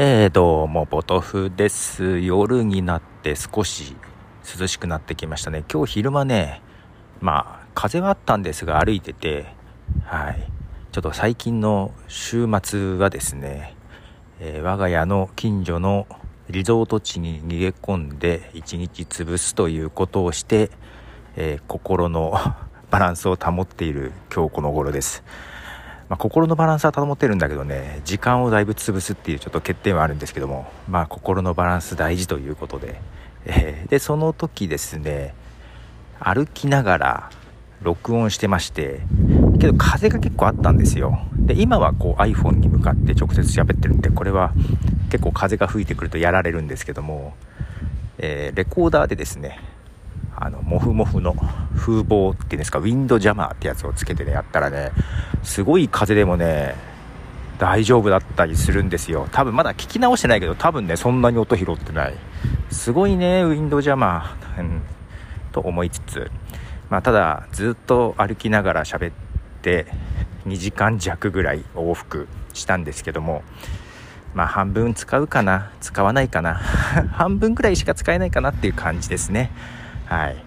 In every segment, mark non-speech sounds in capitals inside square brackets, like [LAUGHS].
えー、どうも、ポトフです。夜になって少し涼しくなってきましたね。今日昼間ね、まあ、風はあったんですが歩いてて、はい。ちょっと最近の週末はですね、えー、我が家の近所のリゾート地に逃げ込んで一日潰すということをして、えー、心の [LAUGHS] バランスを保っている今日この頃です。まあ、心のバランスは保ってるんだけどね時間をだいぶ潰すっていうちょっと欠点はあるんですけどもまあ心のバランス大事ということで、えー、でその時ですね歩きながら録音してましてけど風が結構あったんですよ。で今はこう iPhone に向かって直接喋ってるんでこれは結構風が吹いてくるとやられるんですけども、えー、レコーダーでですねあの、モフモフの風防っていうんですか、ウィンドジャマーってやつをつけてね、やったらね、すごい風でもね、大丈夫だったりするんですよ。多分まだ聞き直してないけど、多分ね、そんなに音拾ってない。すごいね、ウィンドジャマー、うん、と思いつつ、まあ、ただ、ずっと歩きながら喋って、2時間弱ぐらい往復したんですけども、まあ半分使うかな使わないかな [LAUGHS] 半分ぐらいしか使えないかなっていう感じですね。はい。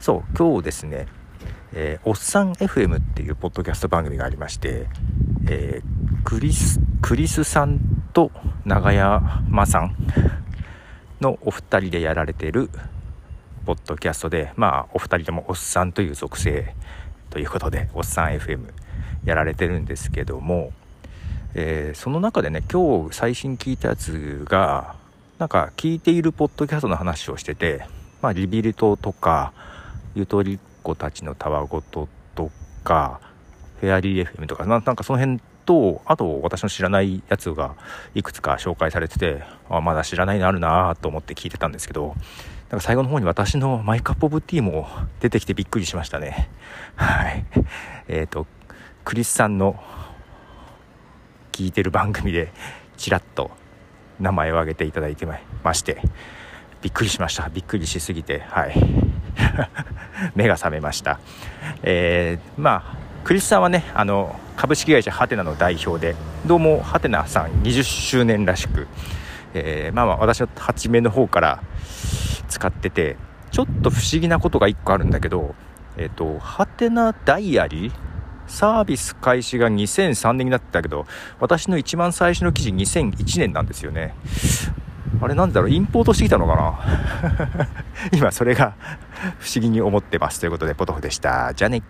そう、今日ですね、えー、おっさん FM っていうポッドキャスト番組がありまして、えー、クリス、クリスさんと長山さんのお二人でやられてるポッドキャストで、まあ、お二人ともおっさんという属性ということで、おっさん FM やられてるんですけども、えー、その中でね、今日最新聞いたやつが、なんか聞いているポッドキャストの話をしてて、まあ、リビルトとか、ゆとりっ子たちのたわごととか、フェアリー FM とか、なんかその辺と、あと私の知らないやつがいくつか紹介されてて、あまだ知らないのあるなと思って聞いてたんですけど、なんか最後の方に私のマイカップオブティーも出てきてびっくりしましたね。はい。えっ、ー、と、クリスさんの聞いてる番組でちらっと名前を挙げていただいてまして、びっくりしました。びっくりしすぎてはい。[LAUGHS] 目が覚めました。えー、まあクリスさんはねあの株式会社ハテナの代表でどうもハテナさん20周年らしく、えー、まあまあ私は初めの方から使っててちょっと不思議なことが1個あるんだけどえっ、ー、とハテナダイアリーサービス開始が2003年になってたけど私の一番最初の記事2001年なんですよね。あれなんだろう、インポートしてきたのかな？[LAUGHS] 今それが [LAUGHS] 不思議に思ってます。ということで、ポトフでした。じゃあね。